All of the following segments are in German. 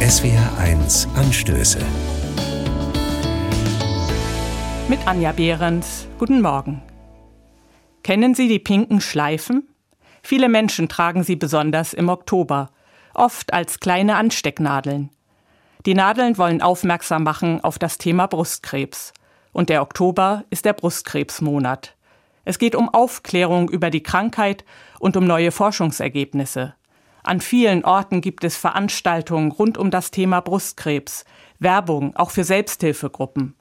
SWR1 Anstöße. Mit Anja Behrens. Guten Morgen. Kennen Sie die pinken Schleifen? Viele Menschen tragen sie besonders im Oktober, oft als kleine Anstecknadeln. Die Nadeln wollen aufmerksam machen auf das Thema Brustkrebs. Und der Oktober ist der Brustkrebsmonat. Es geht um Aufklärung über die Krankheit und um neue Forschungsergebnisse. An vielen Orten gibt es Veranstaltungen rund um das Thema Brustkrebs, Werbung auch für Selbsthilfegruppen.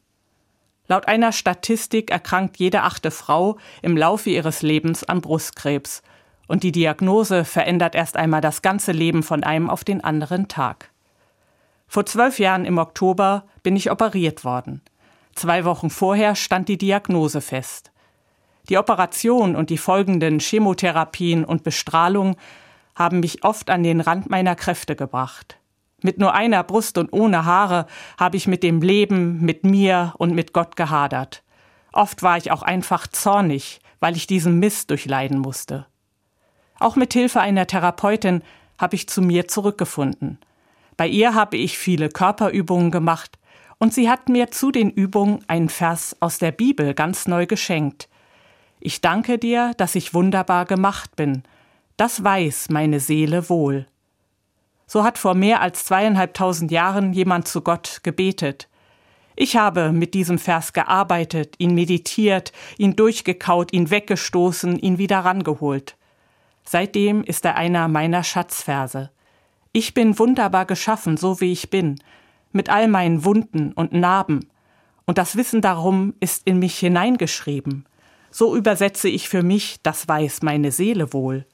Laut einer Statistik erkrankt jede achte Frau im Laufe ihres Lebens an Brustkrebs. Und die Diagnose verändert erst einmal das ganze Leben von einem auf den anderen Tag. Vor zwölf Jahren im Oktober bin ich operiert worden. Zwei Wochen vorher stand die Diagnose fest. Die Operation und die folgenden Chemotherapien und Bestrahlung haben mich oft an den Rand meiner Kräfte gebracht. Mit nur einer Brust und ohne Haare habe ich mit dem Leben, mit mir und mit Gott gehadert. Oft war ich auch einfach zornig, weil ich diesen Mist durchleiden musste. Auch mit Hilfe einer Therapeutin habe ich zu mir zurückgefunden. Bei ihr habe ich viele Körperübungen gemacht und sie hat mir zu den Übungen einen Vers aus der Bibel ganz neu geschenkt. Ich danke dir, dass ich wunderbar gemacht bin. Das weiß meine Seele wohl. So hat vor mehr als zweieinhalbtausend Jahren jemand zu Gott gebetet. Ich habe mit diesem Vers gearbeitet, ihn meditiert, ihn durchgekaut, ihn weggestoßen, ihn wieder rangeholt. Seitdem ist er einer meiner Schatzverse. Ich bin wunderbar geschaffen, so wie ich bin, mit all meinen Wunden und Narben, und das Wissen darum ist in mich hineingeschrieben. So übersetze ich für mich, das weiß meine Seele wohl.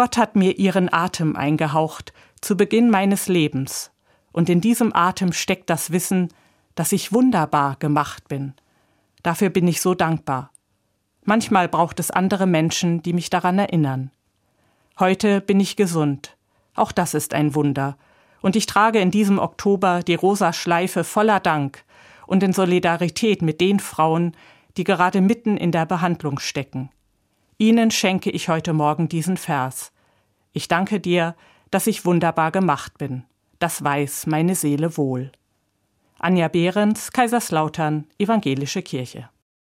Gott hat mir ihren Atem eingehaucht, zu Beginn meines Lebens, und in diesem Atem steckt das Wissen, dass ich wunderbar gemacht bin. Dafür bin ich so dankbar. Manchmal braucht es andere Menschen, die mich daran erinnern. Heute bin ich gesund. Auch das ist ein Wunder. Und ich trage in diesem Oktober die rosa Schleife voller Dank und in Solidarität mit den Frauen, die gerade mitten in der Behandlung stecken. Ihnen schenke ich heute Morgen diesen Vers. Ich danke dir, dass ich wunderbar gemacht bin. Das weiß meine Seele wohl. Anja Behrens, Kaiserslautern, Evangelische Kirche.